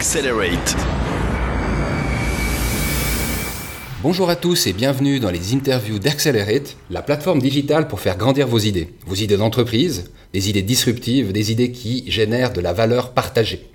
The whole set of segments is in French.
Accelerate. Bonjour à tous et bienvenue dans les interviews d'Accelerate, la plateforme digitale pour faire grandir vos idées. Vos idées d'entreprise, des idées disruptives, des idées qui génèrent de la valeur partagée.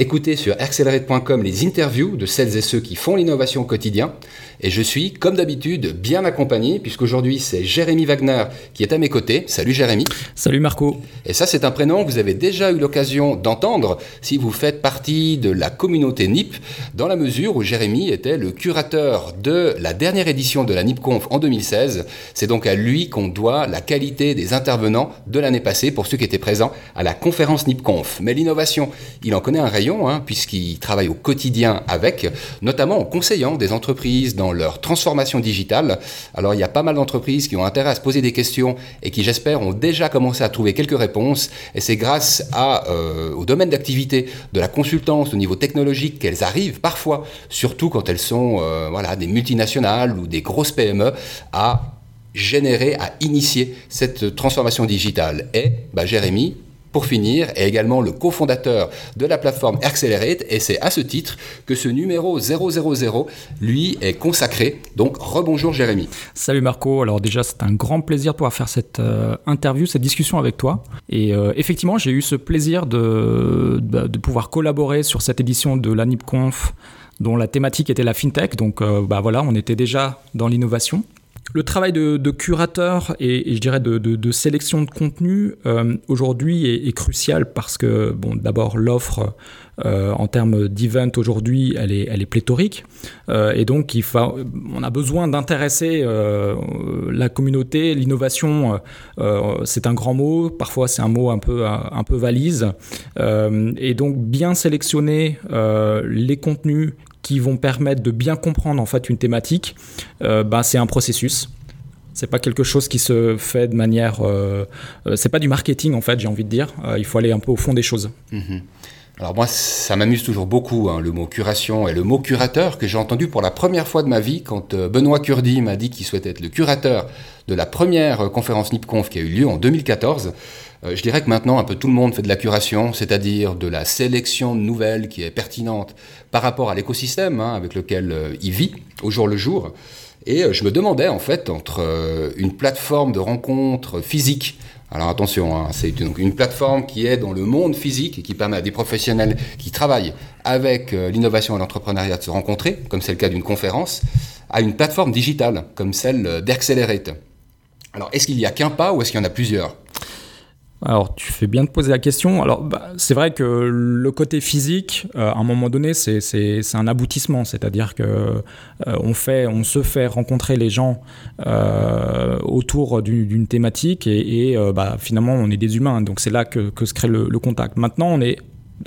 Écoutez sur accelerate.com les interviews de celles et ceux qui font l'innovation au quotidien. Et je suis, comme d'habitude, bien accompagné, puisqu'aujourd'hui c'est Jérémy Wagner qui est à mes côtés. Salut Jérémy. Salut Marco. Et ça, c'est un prénom que vous avez déjà eu l'occasion d'entendre si vous faites partie de la communauté NIP, dans la mesure où Jérémy était le curateur de la dernière édition de la NIPConf en 2016. C'est donc à lui qu'on doit la qualité des intervenants de l'année passée pour ceux qui étaient présents à la conférence NIPConf. Mais l'innovation, il en connaît un rayon, hein, puisqu'il travaille au quotidien avec, notamment en conseillant des entreprises dans leur transformation digitale. Alors il y a pas mal d'entreprises qui ont intérêt à se poser des questions et qui j'espère ont déjà commencé à trouver quelques réponses. Et c'est grâce à, euh, au domaine d'activité de la consultance au niveau technologique qu'elles arrivent parfois, surtout quand elles sont euh, voilà, des multinationales ou des grosses PME, à générer, à initier cette transformation digitale. Et bah, Jérémy, pour finir, est également le cofondateur de la plateforme Accelerate et c'est à ce titre que ce numéro 000 lui est consacré. Donc rebonjour Jérémy. Salut Marco, alors déjà c'est un grand plaisir de pouvoir faire cette euh, interview, cette discussion avec toi. Et euh, effectivement j'ai eu ce plaisir de, de, pouvoir collaborer sur cette édition de la NIPConf dont la thématique était la fintech. Donc euh, bah voilà, on était déjà dans l'innovation le travail de, curateur et, je dirais de, sélection de contenu euh, aujourd'hui est, crucial parce que, bon, d'abord, l'offre euh, en termes d'event aujourd'hui, elle est, elle est pléthorique. Euh, et donc, il on a besoin d'intéresser la communauté. L'innovation, c'est un grand mot. Parfois, c'est un mot un peu, un peu valise. et donc, bien sélectionner les contenus qui vont permettre de bien comprendre en fait une thématique, euh, bah, c'est un processus. C'est pas quelque chose qui se fait de manière. Euh, euh, c'est pas du marketing en fait, j'ai envie de dire. il faut aller un peu au fond des choses. Mhm. Alors moi, ça m'amuse toujours beaucoup, hein, le mot curation et le mot curateur que j'ai entendu pour la première fois de ma vie quand Benoît Curdi m'a dit qu'il souhaitait être le curateur de la première conférence NIPConf qui a eu lieu en 2014. Euh, je dirais que maintenant, un peu tout le monde fait de la curation, c'est-à-dire de la sélection de nouvelles qui est pertinente par rapport à l'écosystème hein, avec lequel euh, il vit au jour le jour. Et euh, je me demandais, en fait, entre une plateforme de rencontres physiques, alors attention, hein, c'est une plateforme qui est dans le monde physique et qui permet à des professionnels qui travaillent avec l'innovation et l'entrepreneuriat de se rencontrer, comme c'est le cas d'une conférence, à une plateforme digitale, comme celle d'Accelerate. Alors, est-ce qu'il n'y a qu'un pas ou est-ce qu'il y en a plusieurs? Alors, tu fais bien de poser la question. Alors, bah, c'est vrai que le côté physique, euh, à un moment donné, c'est un aboutissement. C'est-à-dire que euh, on, se fait rencontrer les gens euh, autour d'une thématique et, bah, finalement, on est des humains. Donc, c'est là que, se crée le, contact. Maintenant, on est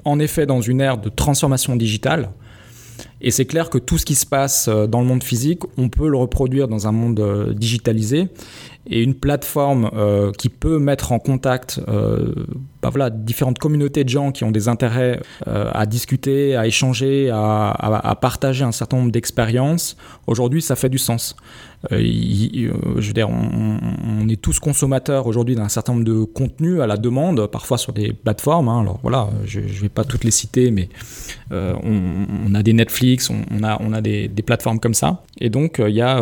en effet dans une ère de transformation digitale. Et c'est clair que tout ce qui se passe dans le monde physique, on peut le reproduire dans un monde digitalisé et une plateforme euh, qui peut mettre en contact euh, bah voilà, différentes communautés de gens qui ont des intérêts euh, à discuter, à échanger, à, partager un certain nombre d'expériences, aujourd'hui ça fait du sens. Euh, je veux dire, on, est tous consommateurs aujourd'hui d'un certain nombre de contenus à la demande, parfois sur des plateformes. Hein. alors voilà, je ne vais pas toutes les citer, mais on, on, a des Netflix, on, a, on a des, des, plateformes comme ça. Et donc il y a,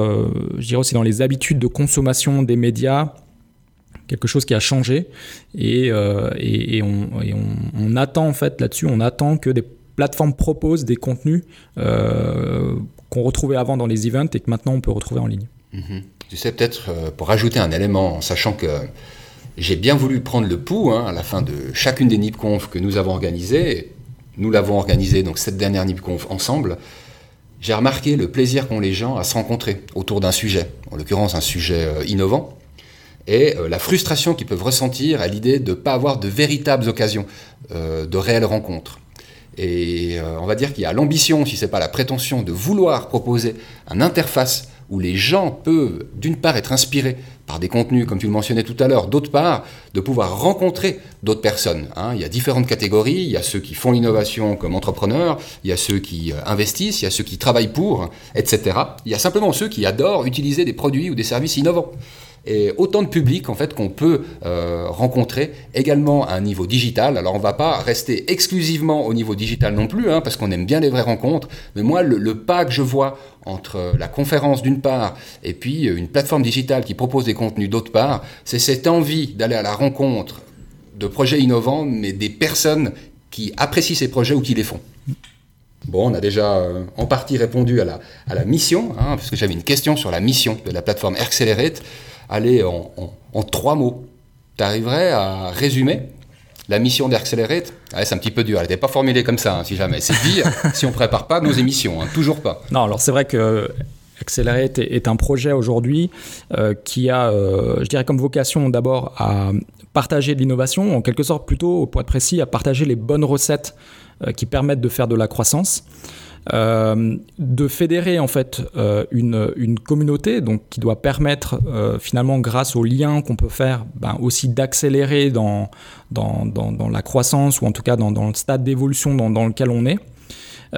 je dirais aussi dans les habitudes de consommation des médias, quelque chose qui a changé et, euh, et, on, attend en fait là-dessus, on attend que des plateformes proposent des contenus euh, qu'on retrouvait avant dans les events et que maintenant on peut retrouver en ligne. Mhm. Tu sais peut-être euh, pour rajouter un élément, en sachant que j'ai bien voulu prendre le pouls hein, à la fin de chacune des NIPConf que nous avons organisées. Nous l'avons organisé donc cette dernière NIPConf ensemble. J'ai remarqué le plaisir qu'ont les gens à se rencontrer autour d'un sujet, en l'occurrence un sujet innovant, et euh, la frustration qu'ils peuvent ressentir à l'idée de ne pas avoir de véritables occasions euh, de réelles rencontres. Et euh, on va dire qu'il y a l'ambition, si ce n'est pas la prétention, de vouloir proposer une interface où les gens peuvent, d'une part, être inspirés par des contenus, comme tu le mentionnais tout à l'heure, d'autre part, de pouvoir rencontrer d'autres personnes. Hein. Il y a différentes catégories, il y a ceux qui font l'innovation comme entrepreneurs, il y a ceux qui investissent, il y a ceux qui travaillent pour, etc. Il y a simplement ceux qui adorent utiliser des produits ou des services innovants. Et autant de publics en fait qu'on peut euh, rencontrer également à un niveau digital. Alors on va pas rester exclusivement au niveau digital non plus, hein, parce qu'on aime bien les vraies rencontres. Mais moi, le, pas que je vois entre la conférence d'une part et puis une plateforme digitale qui propose des contenus d'autre part, c'est cette envie d'aller à la rencontre de projets innovants, mais des personnes qui apprécient ces projets ou qui les font. Bon, on a déjà euh, en partie répondu à la, à la mission, hein, parce que j'avais une question sur la mission de la plateforme Accelerate. Allez, en, trois mots, tu arriverais à résumer la mission d'Accelerate? C'est un petit peu dur, elle n'était pas formulée comme ça, hein, si jamais. C'est dire si on prépare pas nos émissions, hein, toujours pas. Non, alors c'est vrai que Accelerate est un projet aujourd'hui euh, qui a, euh, je dirais, comme vocation d'abord à partager de l'innovation, en quelque sorte plutôt, pour être précis, à partager les bonnes recettes euh, qui permettent de faire de la croissance. De fédérer en fait une, communauté donc qui doit permettre finalement grâce aux liens qu'on peut faire ben, aussi d'accélérer dans dans, dans, la croissance ou en tout cas dans, dans le stade d'évolution dans, lequel on est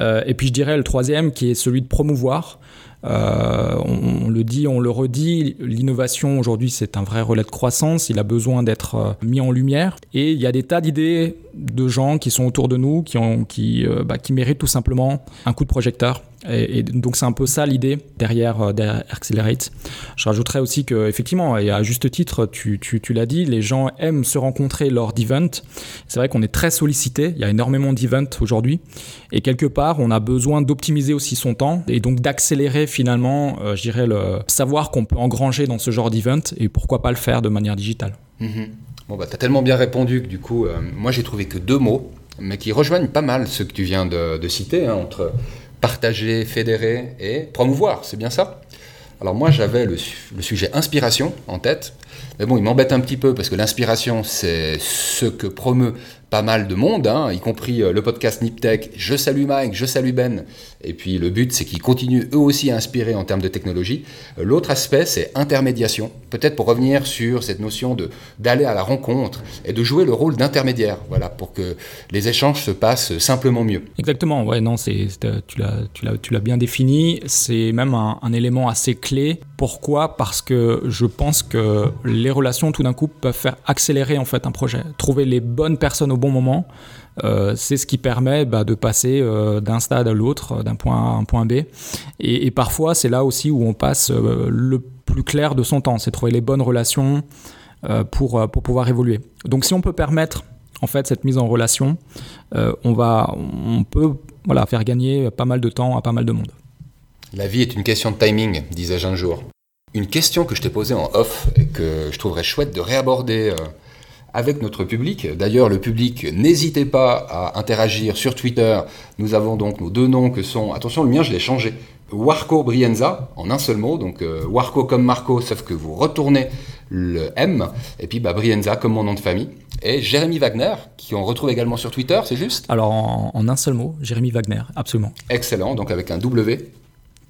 et puis je dirais le troisième qui est celui de promouvoir euh, on, le dit, on le redit, l'innovation aujourd'hui c'est un vrai relais de croissance, il a besoin d'être euh, mis en lumière. Et il y a des tas d'idées de gens qui sont autour de nous qui, ont, qui, euh, bah, qui méritent tout simplement un coup de projecteur et, donc c'est un peu ça l'idée derrière, euh, derrière, Accelerate. Je rajouterais aussi que effectivement, et à juste titre, tu, tu, tu l'as dit, les gens aiment se rencontrer lors d'events. C'est vrai qu'on est très sollicité, il y a énormément d'events aujourd'hui, et quelque part, on a besoin d'optimiser aussi son temps et donc d'accélérer finalement, euh, je dirais, le savoir qu'on peut engranger dans ce genre d'event et pourquoi pas le faire de manière digitale. Mm-hmm. Bon bah t'as tellement bien répondu que du coup, euh, moi j'ai trouvé que deux mots, mais qui rejoignent pas mal ce que tu viens de, de citer hein, entre partager, fédérer et promouvoir, c'est bien ça. Alors moi j'avais le, sujet inspiration en tête, mais bon il m'embête un petit peu parce que l'inspiration c'est ce que promeut pas mal de monde, hein, y compris euh, le podcast Niptech. Je salue Mike, je salue Ben. Et puis le but, c'est qu'ils continuent eux aussi à inspirer en termes de technologie. Euh, l'autre aspect, c'est intermédiation. Peut-être pour revenir sur cette notion de d'aller à la rencontre et de jouer le rôle d'intermédiaire, voilà, pour que les échanges se passent simplement mieux. Exactement. Ouais, non, c'est tu l'as tu l'as tu l'as bien défini. C'est même un élément assez clé. Pourquoi? Parce que je pense que les relations, tout d'un coup, peuvent faire accélérer en fait un projet. Trouver les bonnes personnes au bon moment, euh, c'est ce qui permet bah, de passer euh, d'un stade à l'autre, d'un point A à un point B. Et, parfois, c'est là aussi où on passe euh, le plus clair de son temps, c'est trouver les bonnes relations pour, pour pouvoir évoluer. Donc si on peut permettre en fait cette mise en relation, on, va, on peut voilà, faire gagner pas mal de temps à pas mal de monde. La vie est une question de timing, disais-je un jour. Une question que je t'ai posée en off et que je trouverais chouette de réaborder avec notre public. D'ailleurs, le public, n'hésitez pas à interagir sur Twitter. Nous avons donc nos deux noms que sont, attention, le mien, je l'ai changé. Warco Brienza, en un seul mot, donc euh, Warco comme Marco, sauf que vous retournez le M, et puis bah, Brienza comme mon nom de famille, et Jérémy Wagner, qui on retrouve également sur Twitter, c'est juste? Alors en, en, un seul mot, Jérémy Wagner, absolument. Excellent, donc avec un W,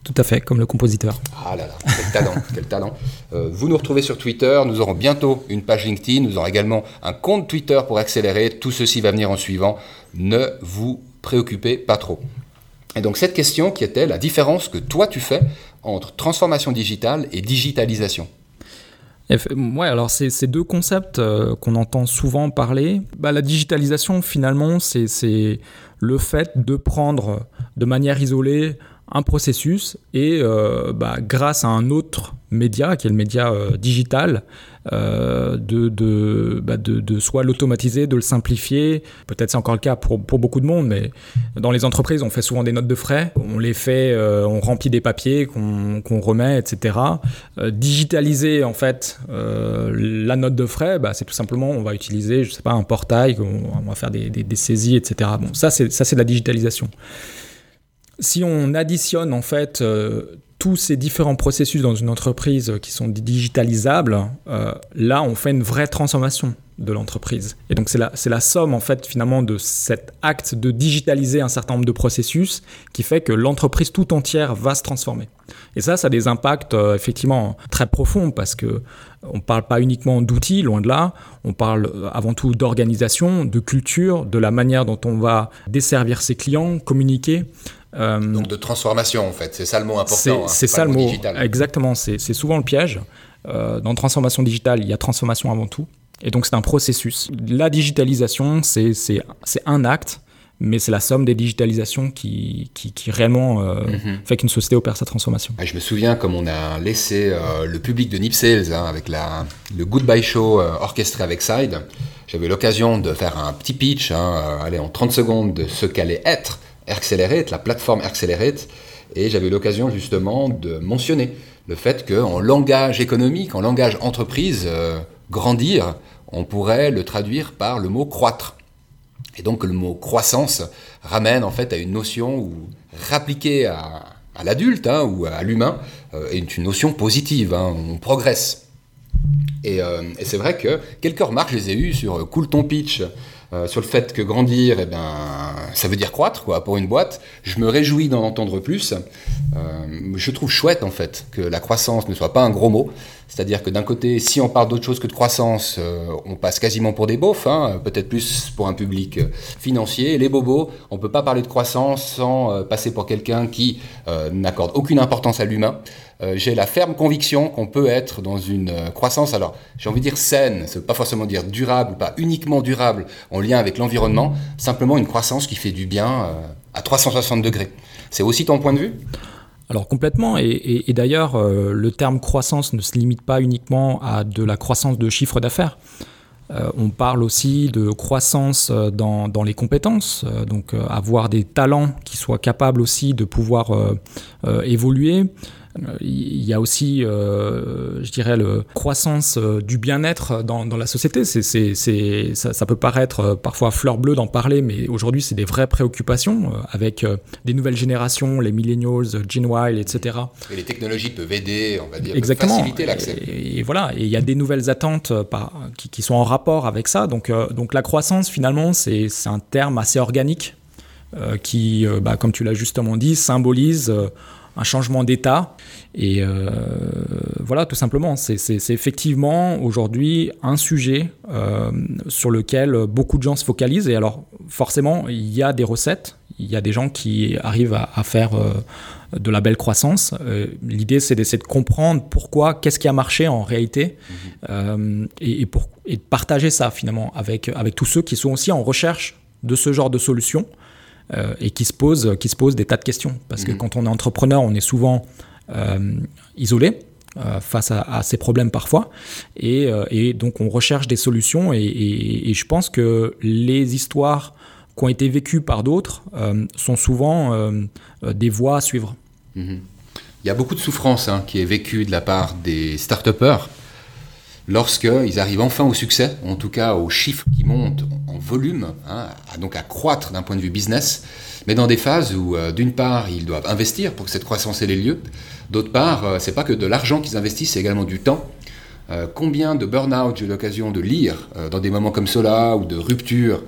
tout à fait, comme le compositeur. Ah là là, quel talent, quel talent. Euh, vous nous retrouvez sur Twitter, nous aurons bientôt une page LinkedIn, nous aurons également un compte Twitter pour accélérer, tout ceci va venir en suivant, ne vous préoccupez pas trop. Et donc cette question qui était la différence que toi tu fais entre transformation digitale et digitalisation. Ouais, alors c'est ces deux concepts euh, qu'on entend souvent parler. Bah, la digitalisation, finalement, c'est le fait de prendre de manière isolée un processus et euh, bah, grâce à un autre média, qui est le média euh, digital, euh, de, bah, de, de, soit l'automatiser, de le simplifier. Peut-être c'est encore le cas pour, pour, beaucoup de monde, mais dans les entreprises, on fait souvent des notes de frais, on les fait, on remplit des papiers qu'on remet, etc. digitaliser en fait la note de frais, bah, c'est tout simplement, on va utiliser, je sais pas, un portail, on, va faire des, des, des saisies, etc. Bon, ça c'est de la digitalisation si on additionne en fait euh, tous ces différents processus dans une entreprise qui sont digitalisables, euh, là on fait une vraie transformation de l'entreprise. Et donc c'est la, somme en fait finalement de cet acte de digitaliser un certain nombre de processus qui fait que l'entreprise tout entière va se transformer. Et ça, ça a des impacts euh, effectivement très profonds parce que on ne parle pas uniquement d'outils, loin de là, on parle avant tout d'organisation, de culture, de la manière dont on va desservir ses clients, communiquer. Euh, Donc de transformation en fait, c'est ça le mot important. C'est hein, ça le mot, exactement, c'est souvent le piège. dans transformation digitale, il y a transformation avant tout. Et donc c'est un processus. La digitalisation, c'est un acte, mais c'est la somme des digitalisations qui, qui, réellement euh, mhm. fait qu'une société opère sa transformation. Ah, je me souviens comme on a laissé euh, le public de Nip Sales hein, avec la, le Goodbye Show euh, orchestré avec Side. J'avais l'occasion de faire un petit pitch, hein, aller en 30 secondes, de ce qu'allait être Accelerate, la plateforme Accelerate. Et j'avais l'occasion justement de mentionner le fait qu'en langage économique, en langage entreprise, grandir, on pourrait le traduire par le mot croître. Et donc le mot croissance ramène en fait à une notion où rappliquée à, l'adulte hein, ou à l'humain euh, est une notion positive, hein, on progresse. Euh, et, c'est vrai que quelques remarques je les ai eues sur Cool Ton Pitch, euh, sur le fait que grandir, eh ben, ça veut dire croître quoi, pour une boîte. Je me réjouis d'en entendre plus. je trouve chouette en fait que la croissance ne soit pas un gros mot, c'est-à-dire que d'un côté, si on parle d'autre chose que de croissance, euh, on passe quasiment pour des beaufs, hein, peut-être plus pour un public euh, financier. Les bobos, on ne peut pas parler de croissance sans euh, passer pour quelqu'un qui n'accorde aucune importance à l'humain. J'ai la ferme conviction qu'on peut être dans une croissance, alors j'ai envie de dire saine, ça veut pas forcément dire durable, pas uniquement durable en lien avec l'environnement, simplement une croissance qui fait du bien à 360 degrés. C'est aussi ton point de vue? Alors complètement, et, d'ailleurs, euh, le terme croissance ne se limite pas uniquement à de la croissance de chiffre d'affaires. Euh, on parle aussi de croissance euh, dans, dans les compétences, donc avoir des talents qui soient capables aussi de pouvoir évoluer, il y a aussi, euh, je dirais, la croissance euh, du bien-être dans, la société. C'est, ça, peut paraître euh, parfois fleur bleue d'en parler, mais aujourd'hui, c'est des vraies préoccupations avec des nouvelles générations, les millennials, Gen Y, etc. Et les technologies peuvent aider, on va dire, Exactement. faciliter l'accès. Et, voilà, et il y a des nouvelles attentes qui, sont en rapport avec ça. Donc, donc la croissance, finalement, c'est, un terme assez organique qui, bah, comme tu l'as justement dit, symbolise un changement d'état. Et euh, voilà, tout simplement, c'est effectivement aujourd'hui un sujet euh, sur lequel beaucoup de gens se focalisent. Et alors, forcément, il y a des recettes, il y a des gens qui arrivent à, faire euh, de la belle croissance. L'idée, c'est d'essayer de comprendre pourquoi, qu'est-ce qui a marché en réalité, et, pour, et de partager ça finalement avec, avec tous ceux qui sont aussi en recherche de ce genre de solutions. Euh, et qui se, pose, qui se pose des tas de questions. Parce que mhm. quand on est entrepreneur, on est souvent euh, isolé. Euh, face à, ces problèmes parfois. Et, et, donc on recherche des solutions et, je pense que les histoires qui ont été vécues par d'autres sont souvent des voies à suivre. Mhm. Il y a beaucoup de souffrance hein, qui est vécue de la part des start-upers lorsqu'ils arrivent enfin au succès, en tout cas aux chiffres qui montent en volume, hein, à, donc à croître d'un point de vue business, mais dans des phases où, euh, d'une part, ils doivent investir pour que cette croissance ait lieu, d'autre part, euh, c'est pas que de l'argent qu'ils investissent, c'est également du temps. Euh, combien de burn-out j'ai eu l'occasion de lire dans des moments comme cela ou de rupture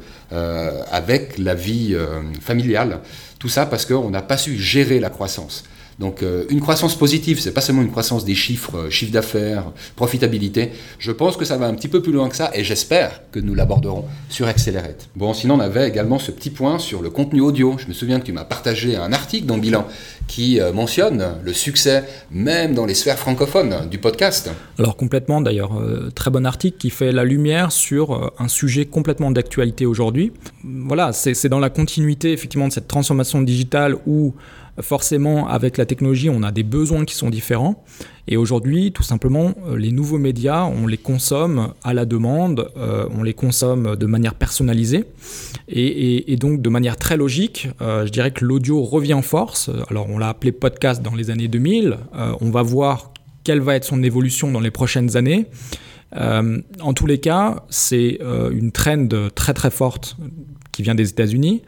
avec la vie familiale, tout ça parce qu'on n'a pas su gérer la croissance. Donc euh, une croissance positive, c'est pas seulement une croissance des chiffres, euh, chiffre d'affaires, profitabilité. Je pense que ça va un petit peu plus loin que ça et j'espère que nous l'aborderons sur Accelerate. Bon, sinon on avait également ce petit point sur le contenu audio. Je me souviens que tu m'as partagé un article dans bilan qui euh, mentionne le succès même dans les sphères francophones du podcast. Alors complètement d'ailleurs, très bon article qui fait la lumière sur un sujet complètement d'actualité aujourd'hui. Voilà, c'est dans la continuité effectivement de cette transformation digitale où forcément, avec la technologie, on a des besoins qui sont différents. Et aujourd'hui, tout simplement, euh, les nouveaux médias, on les consomme à la demande, euh, on les consomme de manière personnalisée. Et, donc, de manière très logique, euh, je dirais que l'audio revient en force. Alors, on l'a appelé podcast dans les années 2000. on va voir quelle va être son évolution dans les prochaines années. en tous les cas, c'est une trend très très forte qui vient des États-Unis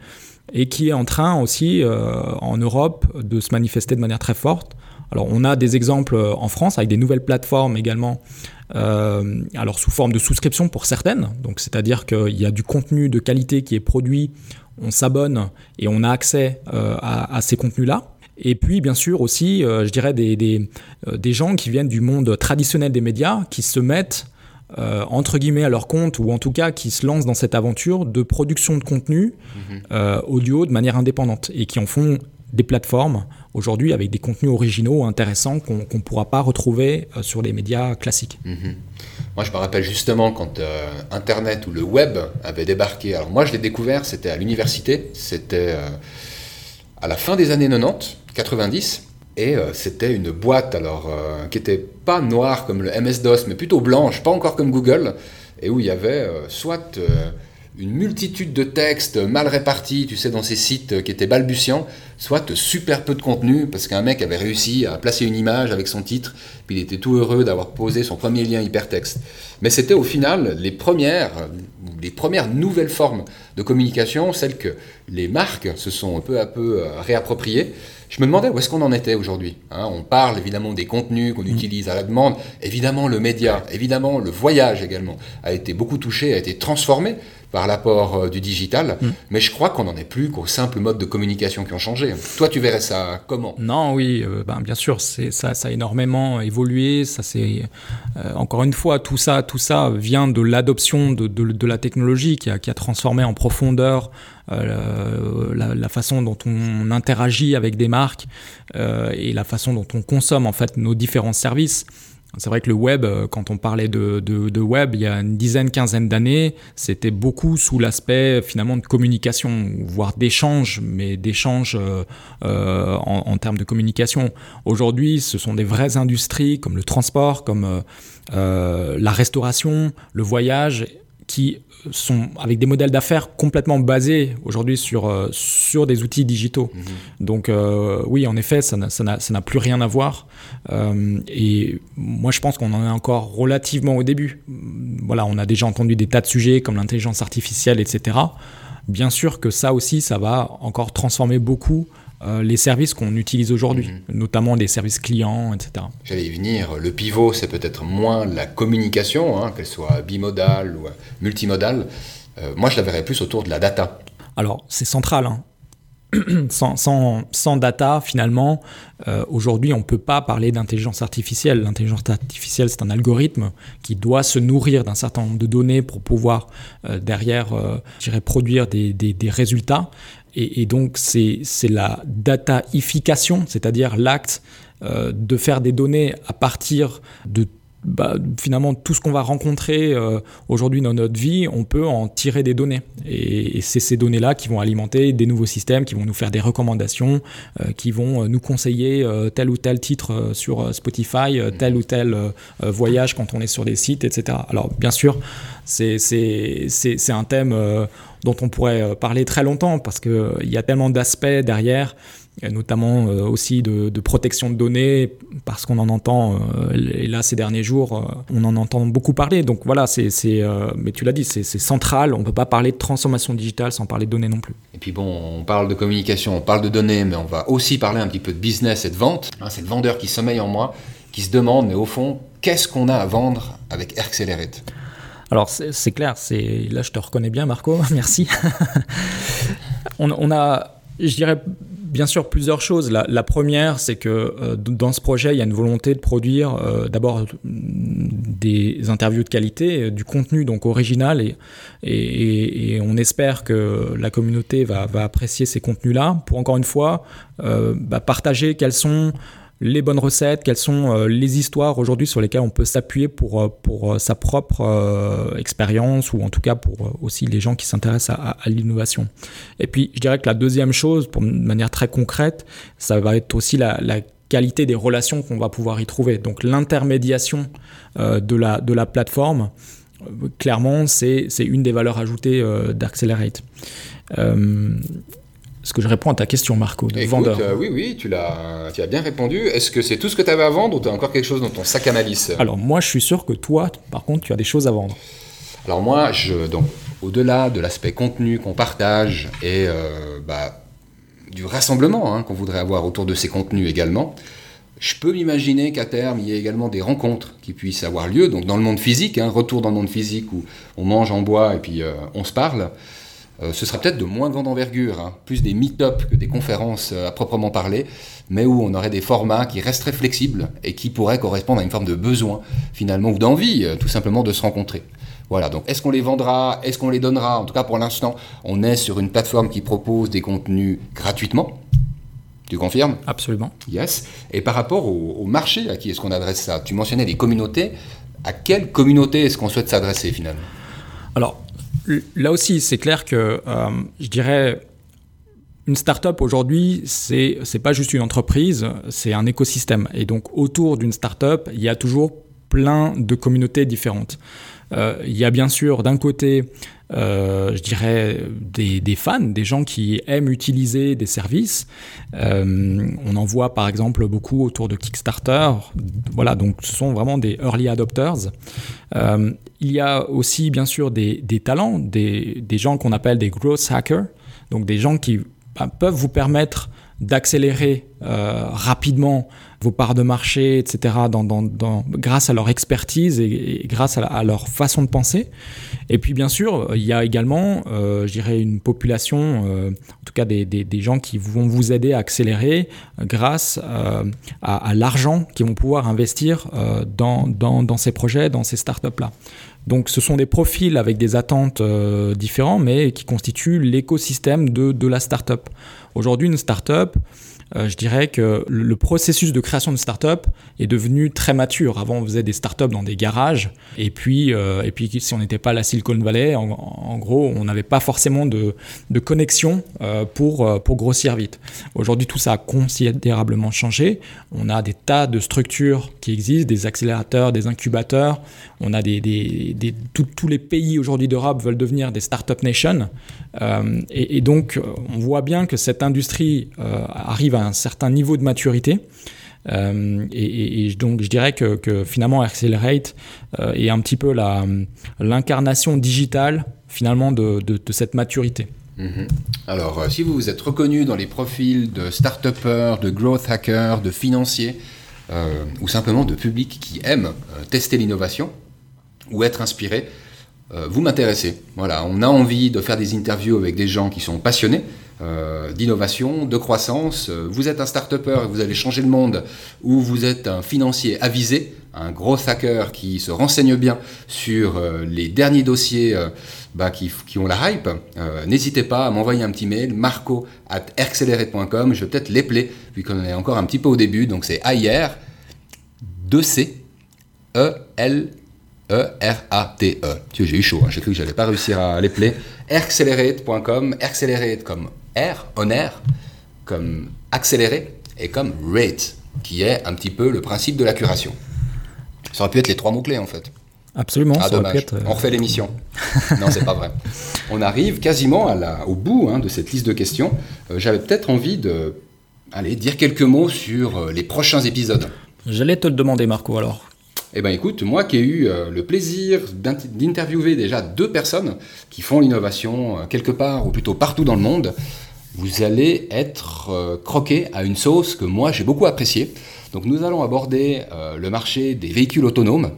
et qui est en train aussi euh, en Europe de se manifester de manière très forte. Alors on a des exemples euh, en France avec des nouvelles plateformes également, euh, alors sous forme de souscription pour certaines, donc c'est-à-dire qu'il y a du contenu de qualité qui est produit, on s'abonne et on a accès à, ces contenus-là. Et puis, bien sûr, aussi, je dirais, des, des, des, gens qui viennent du monde traditionnel des médias, qui se mettent euh, entre guillemets à leur compte ou en tout cas qui se lancent dans cette aventure de production de contenu mhm. euh, audio de manière indépendante et qui en font des plateformes aujourd'hui avec des contenus originaux intéressants qu'on ne pourra pas retrouver euh, sur les médias classiques. Mhm. Moi, je me rappelle justement quand euh, Internet ou le web avait débarqué. Alors moi, je l'ai découvert, c'était à l'université, c'était euh, à la fin des années 90, 90. Et c'était une boîte alors qui n'était pas noire comme le MS-DOS, mais plutôt blanche, pas encore comme Google, et où il y avait soit une multitude de textes mal répartis, tu sais, dans ces sites qui étaient balbutiants, soit super peu de contenu, parce qu'un mec avait réussi à placer une image avec son titre, puis il était tout heureux d'avoir posé son premier lien hypertexte. Mais c'était au final les premières, les premières nouvelles formes de communication, celles que les marques se sont peu à peu euh, réappropriées. Je me demandais où est-ce qu'on en était aujourd'hui. Hein. on parle évidemment des contenus qu'on mm. utilise à la demande, évidemment le média, évidemment le voyage également a été beaucoup touché, a été transformé par l'apport euh, du digital, mm. mais je crois qu'on n'en est plus qu'aux simples modes de communication qui ont changé. Toi, tu verrais ça comment? Non, oui, euh, ben, bien sûr, c'est ça, ça a énormément évolué. Ça, c'est euh, encore une fois tout ça, tout ça vient de l'adoption de, de, la technologie qui a, qui a, transformé en profondeur la, la, façon dont on interagit avec des marques et la façon dont on consomme en fait nos différents services. C'est vrai que le web, euh, quand on parlait de, web il y a une dizaine, quinzaine d'années, c'était beaucoup sous l'aspect finalement de communication, voire d'échange, mais d'échange euh, euh, en, termes de communication. Aujourd'hui, ce sont des vraies industries comme le transport, comme la restauration, le voyage, qui sont avec des modèles d'affaires complètement basés aujourd'hui sur, euh, sur des outils digitaux. Mhm. Donc euh, oui, en effet, ça n'a plus rien à voir. Euh, et moi, je pense qu'on en est encore relativement au début. Voilà, on a déjà entendu des tas de sujets comme l'intelligence artificielle, etc. Bien sûr que ça aussi, ça va encore transformer beaucoup euh, les services qu'on utilise aujourd'hui, mhm. notamment les services clients, etc. J'allais y venir. Le pivot, c'est peut-être moins la communication, hein, qu'elle soit bimodale ou multimodale. Euh, moi, je la verrais plus autour de la data. Alors, c'est central. Hein. sans, data, finalement, euh, aujourd'hui, on ne peut pas parler d'intelligence artificielle. L'intelligence artificielle, c'est un algorithme qui doit se nourrir d'un certain nombre de données pour pouvoir derrière, produire des, des résultats. Et, donc, c'est la dataification, c'est-à-dire l'acte euh, de faire des données à partir de bah, finalement tout ce qu'on va rencontrer euh, aujourd'hui dans notre vie, on peut en tirer des données. Et, c'est ces données-là qui vont alimenter des nouveaux systèmes, qui vont nous faire des recommandations, euh, qui vont nous conseiller tel ou tel titre sur Spotify, tel ou tel voyage quand on est sur des sites, etc. Alors bien sûr, c'est un thème dont on pourrait euh, parler très longtemps parce qu'il euh, y a tellement d'aspects derrière, notamment euh, aussi de, protection de données, parce qu'on en entend, et là ces derniers jours, on en entend beaucoup parler. Donc voilà, c'est, mais tu l'as dit, c'est, central, on ne peut pas parler de transformation digitale sans parler de données non plus. Et puis bon, on parle de communication, on parle de données, mais on va aussi parler un petit peu de business et de vente. Hein, c'est le vendeur qui sommeille en moi, qui se demande, mais au fond, qu'est-ce qu'on a à vendre avec Accelerate? Alors c'est clair, c'est là je te reconnais bien Marco, merci. on, a, je dirais bien sûr plusieurs choses. La, première, c'est que euh, dans ce projet, il y a une volonté de produire euh, d'abord des interviews de qualité, euh, du contenu donc original, et, et, on espère que la communauté va, apprécier ces contenus-là pour encore une fois bah, partager quels sont les bonnes recettes, quelles sont euh, les histoires aujourd'hui sur lesquelles on peut s'appuyer pour, euh, pour euh, sa propre expérience ou en tout cas pour aussi les gens qui s'intéressent à, l'innovation. Et puis je dirais que la deuxième chose, de manière très concrète, ça va être aussi la, qualité des relations qu'on va pouvoir y trouver. Donc l'intermédiation de, la, de la plateforme, clairement, c'est une des valeurs ajoutées d'Accelerate. Est-ce que je réponds à ta question, Marco, de vendeur euh, Oui, oui, tu, l'as, tu as bien répondu. Est-ce que c'est tout ce que tu avais à vendre ou tu as encore quelque chose dans ton sac à malice Alors, moi, je suis sûr que toi, par contre, tu as des choses à vendre. Alors, moi, je, donc, au-delà de l'aspect contenu qu'on partage et euh, bah, du rassemblement hein, qu'on voudrait avoir autour de ces contenus également, je peux m'imaginer qu'à terme, il y ait également des rencontres qui puissent avoir lieu, donc dans le monde physique, un hein, retour dans le monde physique où on mange en bois et puis euh, on se parle. Euh, ce sera peut-être de moins grande envergure, hein. plus des meet-up que des conférences euh, à proprement parler, mais où on aurait des formats qui resteraient flexibles et qui pourraient correspondre à une forme de besoin finalement ou d'envie euh, tout simplement de se rencontrer. Voilà, donc est-ce qu'on les vendra, est-ce qu'on les donnera? En tout cas pour l'instant, on est sur une plateforme qui propose des contenus gratuitement. Tu confirmes? Absolument. Yes. Et par rapport au, marché, à qui est-ce qu'on adresse ça? Tu mentionnais les communautés. À quelle communauté est-ce qu'on souhaite s'adresser finalement? Alors, là aussi, c'est clair que euh, je dirais une startup aujourd'hui, c'est c'est pas juste une entreprise, c'est un écosystème. Et donc autour d'une startup, il y a toujours plein de communautés différentes. Euh, il y a bien sûr d'un côté, euh, je dirais, des, fans, des gens qui aiment utiliser des services. Euh, on en voit par exemple beaucoup autour de Kickstarter. Voilà, donc ce sont vraiment des early adopters. Euh, il y a aussi bien sûr des, talents, des, gens qu'on appelle des growth hackers, donc des gens qui bah, peuvent vous permettre d'accélérer rapidement vos parts de marché, etc., grâce à leur expertise et, grâce à, leur façon de penser. Et puis, bien sûr, il y a également, euh, je dirais, une population, euh, en tout cas des, gens qui vont vous aider à accélérer grâce à, l'argent qu'ils vont pouvoir investir dans, dans, ces projets, dans ces startups-là. Donc ce sont des profils avec des attentes euh, différents, mais qui constituent l'écosystème de la startup. Aujourd'hui, une startup, euh, je dirais que le processus de création de start-up est devenu très mature. Avant, on faisait des start-up dans des garages, et puis, euh, et puis si on n'était pas la Silicon Valley, en, gros, on n'avait pas forcément de, de connexion euh, pour, pour grossir vite. Aujourd'hui, tout ça a considérablement changé. On a des tas de structures qui existent, des accélérateurs, des incubateurs. On a des, des tous les pays aujourd'hui d'Europe veulent devenir des start-up nations. Et, et, donc, on voit bien que cette industrie arrive un certain niveau de maturité. Euh, et, donc je dirais que, finalement Accelerate euh, est un petit peu l'incarnation digitale finalement de, cette maturité. Mhm. Alors euh, si vous vous êtes reconnu dans les profils de start de growth hackers, de financiers ou simplement de public qui aiment tester l'innovation ou être inspiré, vous m'intéressez. Voilà, on a envie de faire des interviews avec des gens qui sont passionnés euh, d'innovation, de croissance. Euh, vous êtes un start-upper et vous allez changer le monde, ou vous êtes un financier avisé, un gros hacker qui se renseigne bien sur euh, les derniers dossiers bah, qui, ont la hype, n'hésitez pas à m'envoyer un petit mail, marco at accelerate.com. Je vais peut-être l'épeler, vu qu'on est encore un petit peu au début. Donc c'est AIR 2C E L E-R-A-T-E. Tu j'ai eu chaud, hein. j'ai cru que j'allais pas réussir à l'épeler. Accelerate.com, Accelerate comme R, on air, comme accéléré, et comme rate, qui est un petit peu le principe de la curation. Ça aurait pu être les trois mots-clés en fait. Absolument. Ah, dommage. Euh, on refait l'émission. non, c'est pas vrai. On arrive quasiment à la, au bout hein, de cette liste de questions. Euh, j'avais peut-être envie de aller dire quelques mots sur euh, les prochains épisodes. J'allais te le demander, Marco, alors. Eh bien écoute, moi qui ai eu euh, le plaisir d'interviewer déjà deux personnes qui font l'innovation quelque part, ou plutôt partout dans le monde, vous allez être euh, croqué à une sauce que moi j'ai beaucoup appréciée. Donc nous allons aborder le marché des véhicules autonomes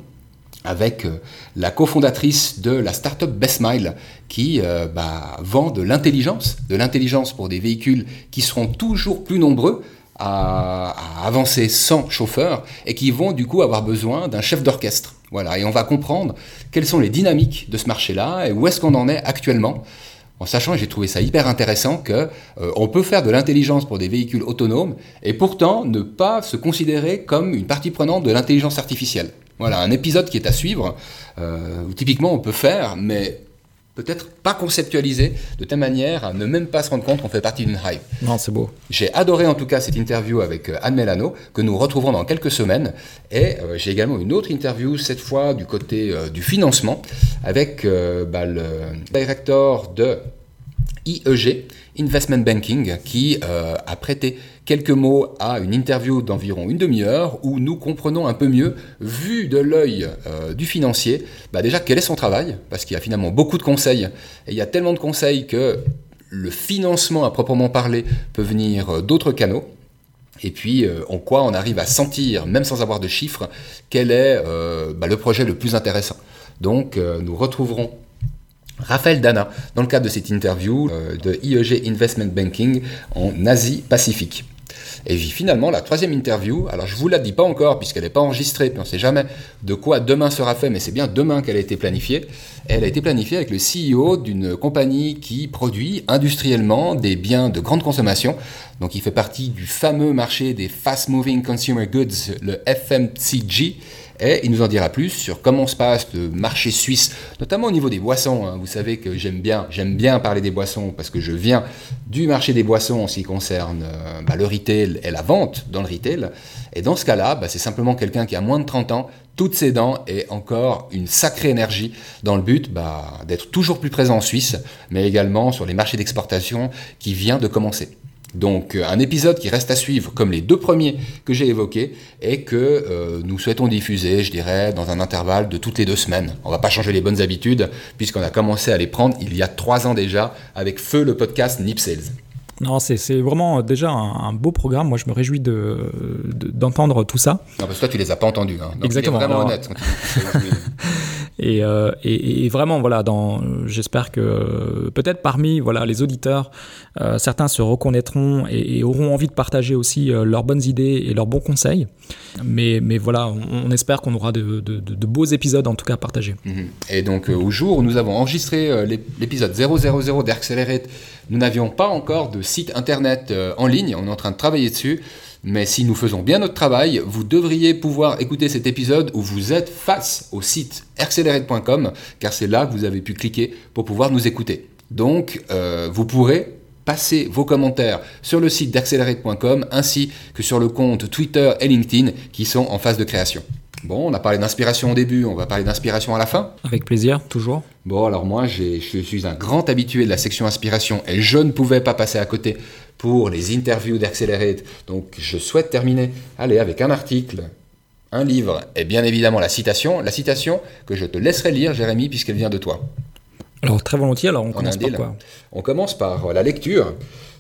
avec la cofondatrice de la startup Bestmile qui bah, vend de l'intelligence, de l'intelligence pour des véhicules qui seront toujours plus nombreux à, avancer sans chauffeur et qui vont du coup avoir besoin d'un chef d'orchestre. Voilà, et on va comprendre quelles sont les dynamiques de ce marché-là et où est-ce qu'on en est actuellement. En sachant, j'ai trouvé ça hyper intéressant, que euh, on peut faire de l'intelligence pour des véhicules autonomes et pourtant ne pas se considérer comme une partie prenante de l'intelligence artificielle. Voilà, un épisode qui est à suivre, euh, où typiquement on peut faire, mais peut-être pas conceptualisé de telle manière à ne même pas se rendre compte qu'on fait partie d'une hype. Non, c'est beau. J'ai adoré en tout cas cette interview avec euh, Anne Melano, que nous retrouverons dans quelques semaines. Et euh, j'ai également une autre interview, cette fois du côté euh, du financement, avec bah, le directeur de IEG, Investment Banking, qui a prêté quelques mots à une interview d'environ une demi-heure où nous comprenons un peu mieux, vu de l'œil euh, du financier, bah déjà quel est son travail, parce qu'il y a finalement beaucoup de conseils, et il y a tellement de conseils que le financement à proprement parler peut venir euh, d'autres canaux. Et puis, euh, en quoi on arrive à sentir, même sans avoir de chiffres, quel est bah, le projet le plus intéressant. Donc, nous retrouverons Raphaël Dana dans le cadre de cette interview de IEG Investment Banking en Asie-Pacifique. Et finalement, la troisième interview, alors je vous la dis pas encore puisqu'elle n'est pas enregistrée, puis on ne sait jamais de quoi demain sera fait, mais c'est bien demain qu'elle a été planifiée. Elle a été planifiée avec le CEO d'une compagnie qui produit industriellement des biens de grande consommation. Donc il fait partie du fameux marché des Fast Moving Consumer Goods, le FMCG. Et il nous en dira plus sur comment se passe le marché suisse, notamment au niveau des boissons. Hein. Vous savez que j'aime bien, parler des boissons parce que je viens du marché des boissons en ce qui concerne euh, bah, le retail et la vente dans le retail. Et dans ce cas-là, bah, c'est simplement quelqu'un qui a moins de 30 ans, toutes ses dents et encore une sacrée énergie dans le but bah, d'être toujours plus présent en Suisse, mais également sur les marchés d'exportation qui vient de commencer. Donc euh, un épisode qui reste à suivre, comme les deux premiers que j'ai évoqués, et que euh, nous souhaitons diffuser, je dirais, dans un intervalle de toutes les deux semaines. On va pas changer les bonnes habitudes, puisqu'on a commencé à les prendre il y a trois ans déjà, avec feu le podcast Nip Sales. Non, c'est vraiment déjà un, beau programme. Moi, je me réjouis d'entendre de, tout ça. Non, parce que toi, tu les as pas entendus. Hein. Exactement. vraiment honnête. Euh, et, vraiment, voilà, j'espère que peut-être parmi voilà, les auditeurs, euh, certains se reconnaîtront et, auront envie de partager aussi euh, leurs bonnes idées et leurs bons conseils. Mais, mais voilà, on, espère qu'on aura de, de, beaux épisodes en tout cas à partager. Mhm. Et donc, au jour où nous avons enregistré l'épisode 000 d'Accelerate, nous n'avions pas encore de site internet en ligne. On est en train de travailler dessus. Mais si nous faisons bien notre travail, vous devriez pouvoir écouter cet épisode où vous êtes face au site accelerate.com, car c'est là que vous avez pu cliquer pour pouvoir nous écouter. Donc, euh, vous pourrez passer vos commentaires sur le site d'accelerate.com ainsi que sur le compte Twitter et LinkedIn qui sont en phase de création. Bon, on a parlé d'inspiration au début, on va parler d'inspiration à la fin. Avec plaisir, toujours. Bon, alors moi, je suis un grand habitué de la section inspiration et je ne pouvais pas passer à côté pour les interviews d'Accelerate. Donc je souhaite terminer allez, avec un article, un livre et bien évidemment la citation. La citation que je te laisserai lire, Jérémy, puisqu'elle vient de toi. Alors très volontiers, alors on, commence par quoi On commence par la lecture.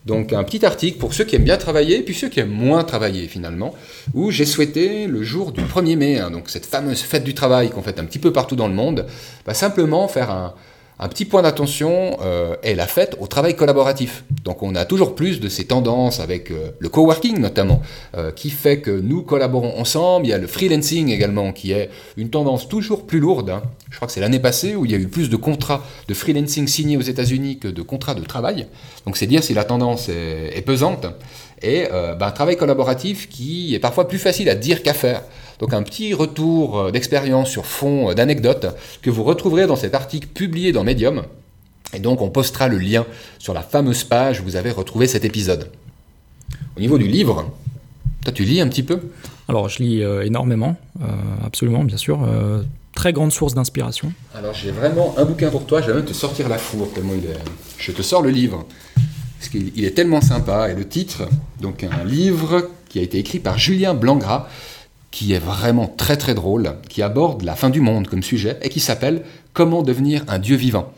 Donc un petit article pour ceux qui aiment bien travailler, puis ceux qui aiment moins travailler finalement, où j'ai souhaité le jour du 1er mai, hein, donc cette fameuse fête du travail qu'on fait un petit peu partout dans le monde, bah, simplement faire un, un petit point d'attention euh, est la fête au travail collaboratif. Donc on a toujours plus de ces tendances avec euh, le coworking notamment, euh, qui fait que nous collaborons ensemble. Il y a le freelancing également, qui est une tendance toujours plus lourde. Hein. Je crois que c'est l'année passée où il y a eu plus de contrats de freelancing signés aux États-Unis que de contrats de travail. Donc c'est dire si la tendance est, pesante. Et ben, un travail collaboratif qui est parfois plus facile à dire qu'à faire. Donc un petit retour euh, d'expérience sur fond euh, d'anecdotes que vous retrouverez dans cet article publié dans Medium. Et donc on postera le lien sur la fameuse page où vous avez retrouvé cet épisode. Au niveau du livre, toi tu lis un petit peu? Alors je lis euh, énormément, absolument bien sûr. très grande source d'inspiration. Alors j'ai vraiment un bouquin pour toi, je vais même te sortir la fourre tellement il est... Je te sors le livre. Parce qu'il est tellement sympa. Et le titre, donc un livre qui a été écrit par Julien Blangras, qui est vraiment très très drôle, qui aborde la fin du monde comme sujet et qui s'appelle Comment devenir un dieu vivant.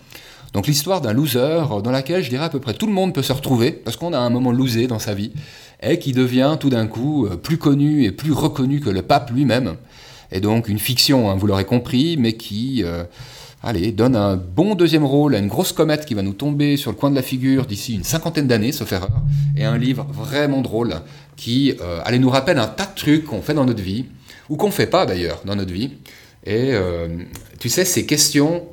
Donc l'histoire d'un loser dans laquelle je dirais à peu près tout le monde peut se retrouver parce qu'on a un moment losé dans sa vie et qui devient tout d'un coup euh, plus connu et plus reconnu que le pape lui-même. Et donc une fiction, hein, vous l'aurez compris, mais qui euh, allez, donne un bon deuxième rôle à une grosse comète qui va nous tomber sur le coin de la figure d'ici une cinquantaine d'années, sauf erreur, et un livre vraiment drôle qui euh, allez, nous rappelle un tas de trucs qu'on fait dans notre vie, ou qu'on ne fait pas d'ailleurs dans notre vie. Et euh, tu sais, ces questions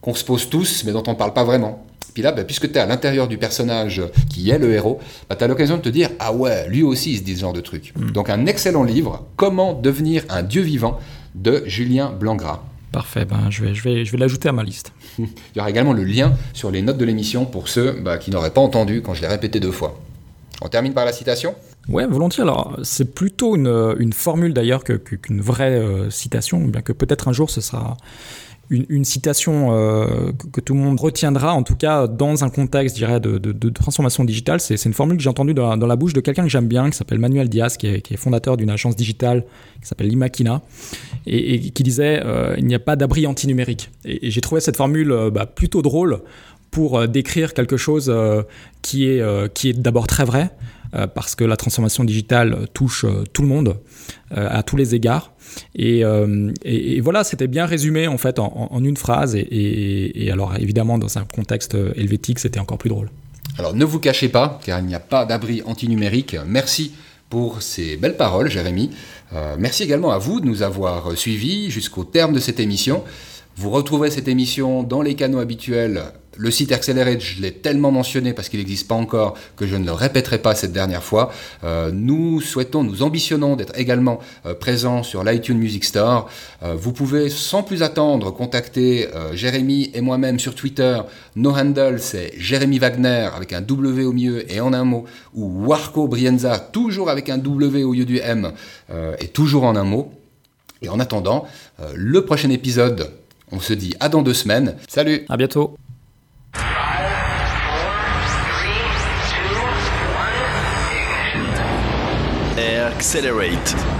qu'on se pose tous, mais dont on ne parle pas vraiment. Puis là, bah, puisque tu es à l'intérieur du personnage qui est le héros, bah, tu as l'occasion de te dire Ah ouais, lui aussi il se dit ce genre de trucs. Mm. Donc, un excellent livre, Comment devenir un dieu vivant, de Julien Blangras. Parfait, ben, je vais, je vais, je vais l'ajouter à ma liste. Il y aura également le lien sur les notes de l'émission pour ceux bah, qui n'auraient pas entendu quand je l'ai répété deux fois. On termine par la citation? Ouais, volontiers. Alors, c'est plutôt une, une formule d'ailleurs qu'une vraie euh, citation, bien que peut-être un jour ce sera une, citation euh, que, tout le monde retiendra, en tout cas dans un contexte, dirais, de, de, transformation digitale. C'est une formule que j'ai entendue dans, la bouche de quelqu'un que j'aime bien, qui s'appelle Manuel Diaz, qui est, fondateur d'une agence digitale qui s'appelle Limakina, et, et, qui disait euh, il n'y a pas d'abri antinumérique. Et, et j'ai trouvé cette formule euh, bah, plutôt drôle pour décrire quelque chose qui est, qui est d'abord très vrai, parce que la transformation digitale touche tout le monde à tous les égards. Euh, et, voilà, c'était bien résumé en fait en, une phrase. Et, alors évidemment, dans un contexte helvétique, c'était encore plus drôle. Alors ne vous cachez pas, car il n'y a pas d'abri antinumérique. Merci pour ces belles paroles, Jérémy. Euh, merci également à vous de nous avoir suivis jusqu'au terme de cette émission. Vous retrouverez cette émission dans les canaux habituels le site Accelerate, je l'ai tellement mentionné parce qu'il n'existe pas encore que je ne le répéterai pas cette dernière fois. Euh, nous souhaitons, nous ambitionnons d'être également euh, présents sur l'iTunes Music Store. Euh, vous pouvez sans plus attendre contacter Jérémy et moi-même sur Twitter. Nos handles, c'est Jérémy Wagner avec un W au milieu et en un mot, ou Warco Brienza, toujours avec un W au lieu du M et toujours en un mot. Et en attendant, le prochain épisode, on se dit à dans deux semaines. Salut À bientôt Five, four, three, two, one, ignition. Accelerate.